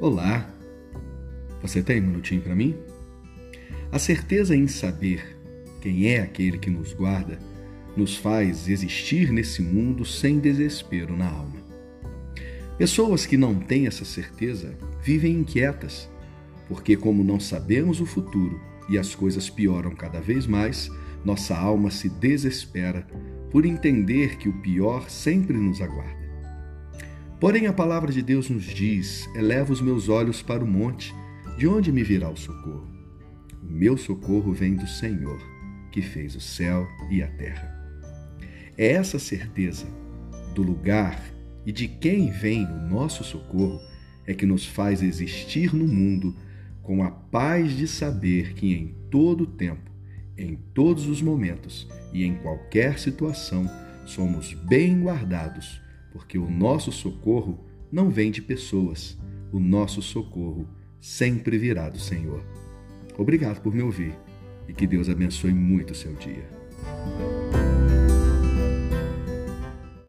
Olá, você tem um minutinho para mim? A certeza em saber quem é aquele que nos guarda nos faz existir nesse mundo sem desespero na alma. Pessoas que não têm essa certeza vivem inquietas, porque, como não sabemos o futuro e as coisas pioram cada vez mais, nossa alma se desespera por entender que o pior sempre nos aguarda. Porém, a palavra de Deus nos diz: eleva os meus olhos para o monte, de onde me virá o socorro? O meu socorro vem do Senhor, que fez o céu e a terra. É essa certeza do lugar e de quem vem o nosso socorro é que nos faz existir no mundo com a paz de saber que em todo tempo, em todos os momentos e em qualquer situação somos bem guardados, porque o nosso socorro não vem de pessoas, o nosso socorro sempre virá do Senhor. Obrigado por me ouvir e que Deus abençoe muito o seu dia.